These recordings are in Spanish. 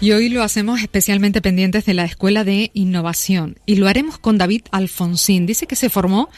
Y hoy lo hacemos especialmente pendientes de la Escuela de Innovación y lo haremos con David Alfonsín. Dice que se formó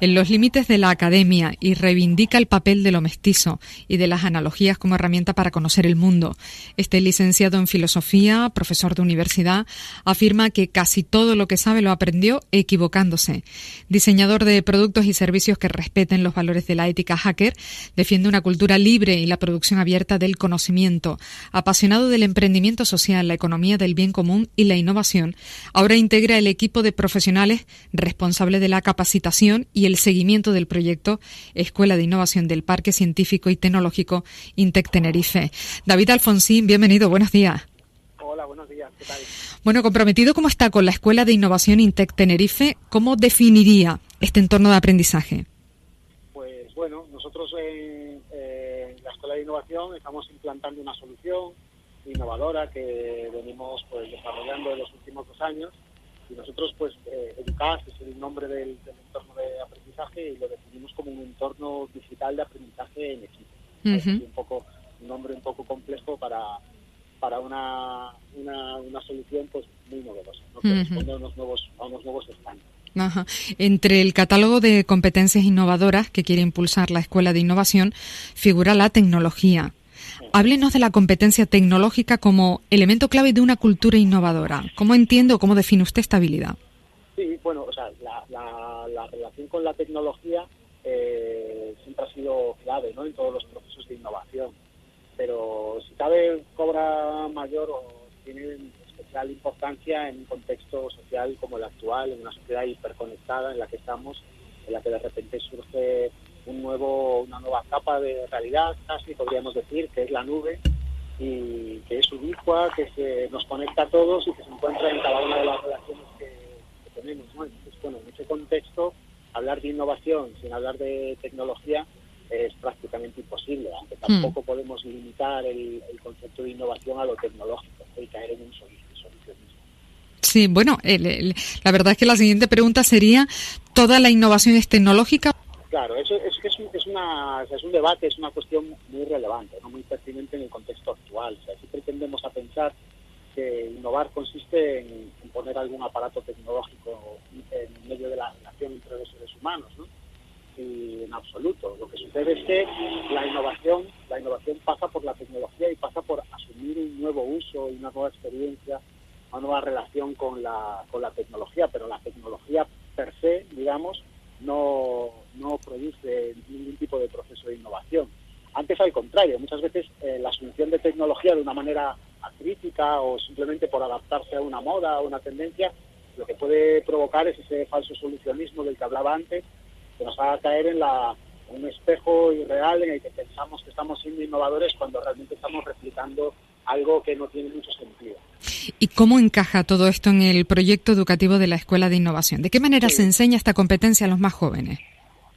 en los límites de la academia y reivindica el papel de lo mestizo y de las analogías como herramienta para conocer el mundo. Este licenciado en filosofía, profesor de universidad, afirma que casi todo lo que sabe lo aprendió equivocándose. Diseñador de productos y servicios que respeten los valores de la ética hacker, defiende una cultura libre y la producción abierta del conocimiento. Apasionado del emprendimiento social, la economía del bien común y la innovación, ahora integra el equipo de profesionales responsable de la capacitación y el seguimiento del proyecto Escuela de Innovación del Parque Científico y Tecnológico Intec Tenerife. David Alfonsín, bienvenido, buenos días. Hola, buenos días, ¿qué tal? Bueno, comprometido cómo está con la Escuela de Innovación Intec Tenerife, ¿cómo definiría este entorno de aprendizaje? Pues bueno, nosotros en la Escuela de Innovación estamos implantando una solución innovadora que venimos pues desarrollando en los últimos dos años y nosotros pues eh, Educas es el nombre del, entorno de aprendizaje y lo definimos como un entorno digital de aprendizaje en equipo un poco un nombre un poco complejo para para una, una, solución pues muy novedosa ¿no? que responde a unos nuevos a unos nuevos estándares Entre el catálogo de competencias innovadoras que quiere impulsar la Escuela de Innovación figura la tecnología. Háblenos de la competencia tecnológica como elemento clave de una cultura innovadora. ¿Cómo entiende o cómo define usted esta habilidad? Sí, bueno, o sea, la, relación con la tecnología eh, siempre ha sido clave ¿no? en todos los procesos de innovación. Pero si cabe, cobra mayor o tiene especial importancia en un contexto social como el actual, en una sociedad hiperconectada en la que estamos, en la que de repente surge un nuevo, una nueva capa de realidad, casi podríamos decir, que es la nube, y que es ubicua, que se nos conecta a todos y que se encuentra en cada una de las relaciones que, tenemos. Entonces, bueno, en ese contexto, hablar de innovación sin hablar de tecnología es prácticamente imposible, aunque hmm. tampoco podemos limitar el, concepto de innovación a lo tecnológico y caer en un solucionismo. Sí, bueno, la verdad es que la siguiente pregunta sería, ¿toda la innovación es tecnológica? Claro, eso es, es, es, una, es un debate, es una cuestión muy relevante, no muy pertinente en el contexto actual. O sea, siempre tendemos a pensar que innovar consiste en, poner algún aparato tecnológico en medio de la relación entre los seres humanos, ¿no? Y en absoluto. Lo que sucede es que la innovación, la innovación pasa por la tecnología y pasa por asumir un nuevo uso una nueva experiencia, una nueva relación con la, con la tecnología, pero la tecnología per se, digamos, no, no produce ningún tipo de proceso de innovación. Antes al contrario, muchas veces eh, la asunción de tecnología de una manera crítica o simplemente por adaptarse a una moda o una tendencia, lo que puede provocar es ese falso solucionismo del que hablaba antes, que nos haga caer en la, un espejo irreal en el que pensamos que estamos siendo innovadores cuando realmente estamos replicando algo que no tiene mucho sentido. ¿Y cómo encaja todo esto en el proyecto educativo de la Escuela de Innovación? ¿De qué manera se enseña esta competencia a los más jóvenes?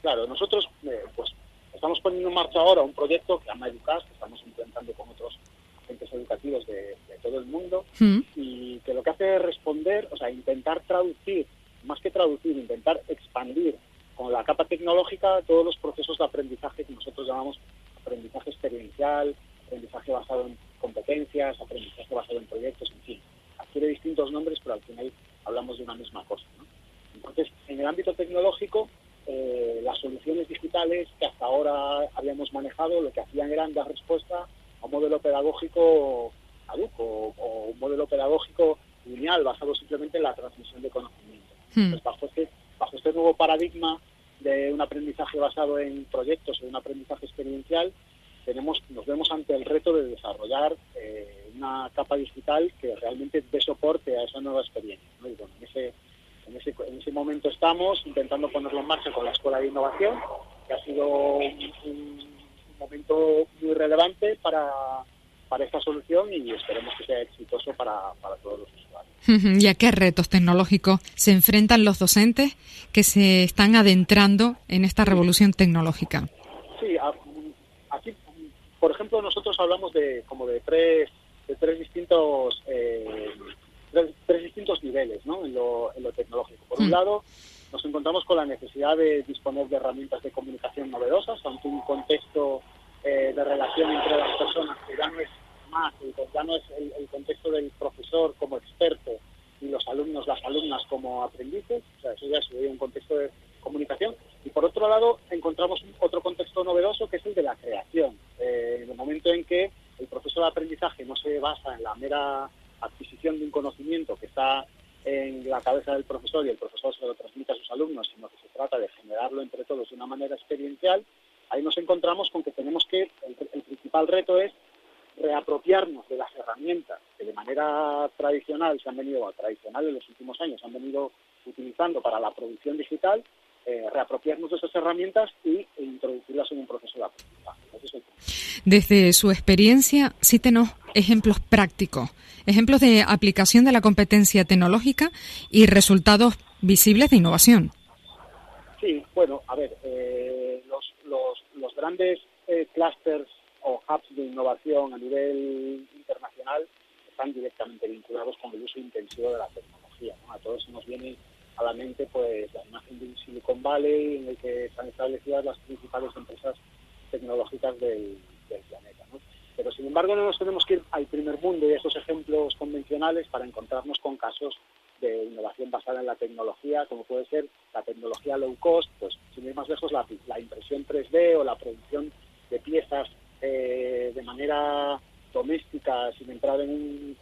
Claro, nosotros eh, pues estamos poniendo en marcha ahora un proyecto que llama Educas, que estamos implementando con otros agentes educativos de, todo el mundo mm. y que lo que hace es responder, o sea, intentar traducir, más que traducir, intentar expandir con la capa tecnológica todos los procesos de aprendizaje que nosotros llamamos aprendizaje experiencial, aprendizaje basado en competencias, aprendizaje basado en proyectos, en fin. Adquiere distintos nombres, pero al final hablamos de una misma cosa. Entonces, en el ámbito tecnológico, eh, las soluciones digitales que hasta ahora habíamos manejado lo que hacían eran dar respuesta a un modelo pedagógico caduco o, un modelo pedagógico lineal basado simplemente en la transmisión de conocimiento. Hmm. bajo, este, bajo este nuevo paradigma de un aprendizaje basado en proyectos o un aprendizaje experiencial, tenemos, nos vemos ante el reto de desarrollar eh, una capa digital que realmente dé soporte a esa nueva experiencia. Y bueno, en ese, en, ese, en ese momento estamos intentando ponerlo en marcha con la Escuela de Innovación, que ha sido un, momento muy relevante para, para esta solución y esperemos que sea exitoso para, para todos los usuarios. ¿Y a qué retos tecnológicos se enfrentan los docentes que se están adentrando en esta revolución tecnológica? Sí, aquí, por ejemplo, nosotros hablamos de como de tres, de tres distintos eh, tres, distintos niveles ¿no? en, lo, en lo tecnológico. Por un mm. lado, nos encontramos con la necesidad de disponer de herramientas de comunicación novedosas ante un contexto eh, de relación entre las personas que ya no es más, ya no es el, contexto del profesor como experto y los alumnos, las alumnas como aprendices, o sea, eso ya sería un contexto de comunicación. Y por otro lado, encontramos otro contexto novedoso que es el de la creación. Eh, en el momento en que el proceso de aprendizaje no se basa en la mera adquisición de un conocimiento que está en la cabeza del profesor y el profesor se lo transmite a sus alumnos, sino que se trata de generarlo entre todos de una manera experiencial, ahí nos encontramos con que tenemos que, el, principal reto es reapropiarnos de las herramientas que de manera tradicional se han venido, tradicional en los últimos años, se han venido utilizando para la producción digital, eh, reapropiarnos de esas herramientas y, e introducirlas en un proceso de aprendizaje. Desde su experiencia, cítenos ejemplos prácticos, ejemplos de aplicación de la competencia tecnológica y resultados visibles de innovación. Sí, bueno, a ver, eh, los, los, grandes eh, clusters o hubs de innovación a nivel internacional están directamente vinculados con el uso intensivo de la tecnología. A todos nos viene a la mente pues la imagen de un Silicon Valley en el que están establecidas las principales empresas tecnológicas del, planeta. Pero sin embargo no nos tenemos que ir al primer mundo y a esos ejemplos convencionales para encontrarnos con casos de innovación basada en la tecnología, como puede ser la tecnología low cost, pues sin ir más lejos la, impresión 3D o la producción de piezas eh, de manera doméstica, sin entrar en,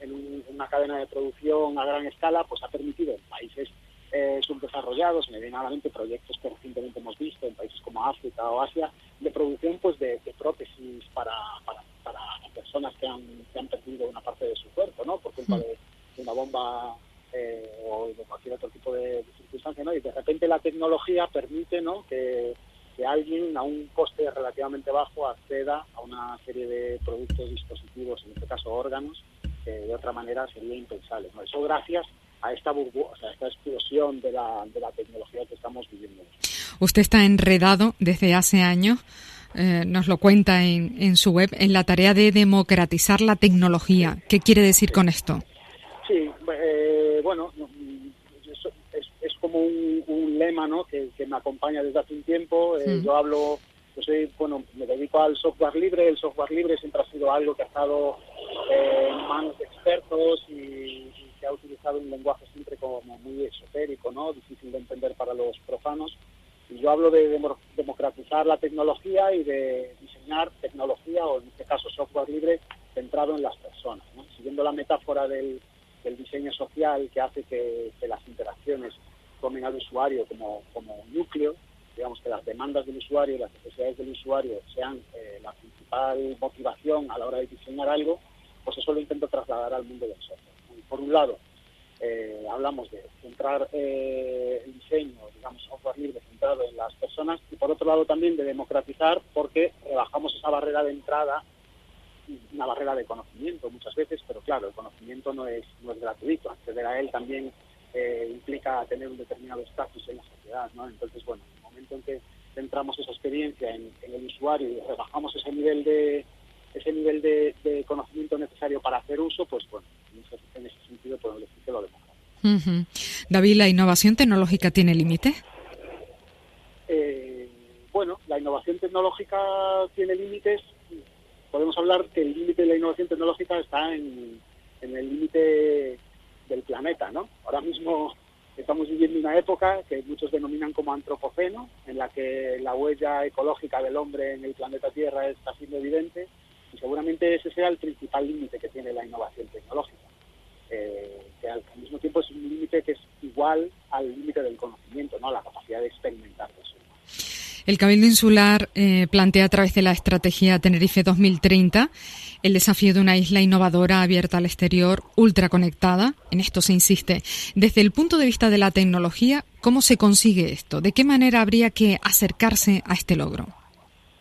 una cadena de producción a gran escala, pues ha permitido en países eh, subdesarrollados, me vienen a la mente proyectos que recientemente hemos visto en países como África o Asia, de producción pues de, prótesis para, para, personas que han, que han perdido una parte de su cuerpo, ¿no? Por culpa mm. de, una bomba eh, o de cualquier otro tipo de, circunstancia, ¿no? Y de repente la tecnología permite, ¿no? Que, que alguien a un coste relativamente bajo acceda a una serie de productos, dispositivos, en este caso órganos, que de otra manera sería impensable. ¿no? Eso gracias a esta burbuja, a esta explosión de la, de la tecnología que estamos viviendo. Usted está enredado desde hace años. Eh, nos lo cuenta en, en, su web, en la tarea de democratizar la tecnología. ¿Qué quiere decir con esto? Sí, eh, bueno, es, es, como un, lema ¿no? que, me acompaña desde hace un tiempo. Eh, yo hablo, yo soy, bueno, me dedico al software libre. El software libre siempre ha sido algo que ha estado en manos de expertos y que ha utilizado un lenguaje siempre como muy esotérico, ¿no? difícil de entender para los profanos. Y yo hablo de democratizar la tecnología y de diseñar tecnología, o en este caso software libre, centrado en las personas. Siguiendo la metáfora del, diseño social que hace que, las interacciones tomen al usuario como, como núcleo, digamos que las demandas del usuario y las necesidades del usuario sean eh, la principal motivación a la hora de diseñar algo, pues eso lo intento trasladar al mundo del software por un lado, eh, hablamos de centrar eh, el diseño, digamos, software libre centrado en las personas y por otro lado también de democratizar porque rebajamos esa barrera de entrada, una barrera de conocimiento muchas veces, pero claro, el conocimiento no es, no es gratuito, acceder a él también eh, implica tener un determinado estatus en la sociedad, ¿no? Entonces, bueno, en el momento en que centramos esa experiencia en el usuario y rebajamos ese nivel de ese nivel de, conocimiento necesario para hacer uso, pues bueno, en ese, sentido podemos decir que lo demás. David, ¿la innovación tecnológica tiene límites? Eh, bueno, la innovación tecnológica tiene límites. Podemos hablar que el límite de la innovación tecnológica está en, en el límite del planeta, ¿no? Ahora mismo estamos viviendo una época que muchos denominan como antropoceno, en la que la huella ecológica del hombre en el planeta Tierra está siendo evidente y seguramente ese sea el principal límite que tiene la innovación tecnológica, eh, que al, mismo tiempo es un límite que es igual al límite del conocimiento, ¿no? la capacidad de experimentar eso. El Cabildo Insular eh, plantea a través de la estrategia Tenerife 2030 el desafío de una isla innovadora, abierta al exterior, ultraconectada. En esto se insiste. Desde el punto de vista de la tecnología, ¿cómo se consigue esto? ¿De qué manera habría que acercarse a este logro?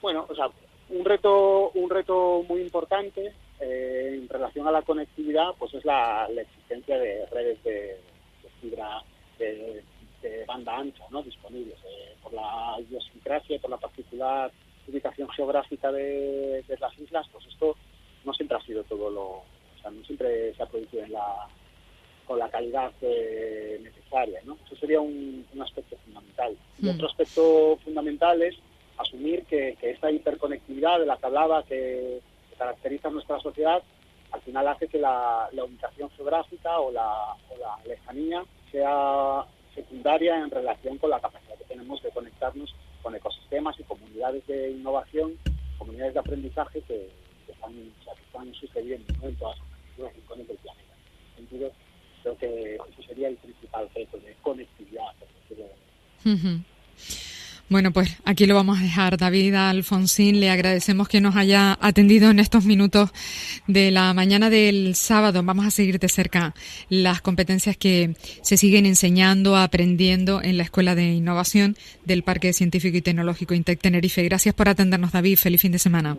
Bueno, o sea, un reto, un reto muy importante eh, en relación a la conectividad, pues es la, existencia de redes de, fibra de, banda ancha ¿no? disponibles. Eh, por la idiosincrasia y por la particular ubicación geográfica de, las islas, pues esto no siempre ha sido todo lo... O sea, no siempre se ha producido en la, con la calidad eh, necesaria. ¿no? Eso sería un, aspecto fundamental. Y hmm. otro aspecto fundamental es asumir que, que esta hiperconectividad de la que hablaba, que caracteriza nuestra sociedad, al final hace que la, ubicación geográfica o la, lejanía sea secundaria en relación con la capacidad que tenemos de conectarnos con ecosistemas y comunidades de innovación, comunidades de aprendizaje que, están, sucediendo en todas las rincones del planeta. En sentido, creo que ese sería el principal reto de conectividad. Bueno, pues aquí lo vamos a dejar. David Alfonsín, le agradecemos que nos haya atendido en estos minutos de la mañana del sábado. Vamos a seguir de cerca las competencias que se siguen enseñando, aprendiendo en la Escuela de Innovación del Parque Científico y Tecnológico Intec Tenerife. Gracias por atendernos, David. Feliz fin de semana.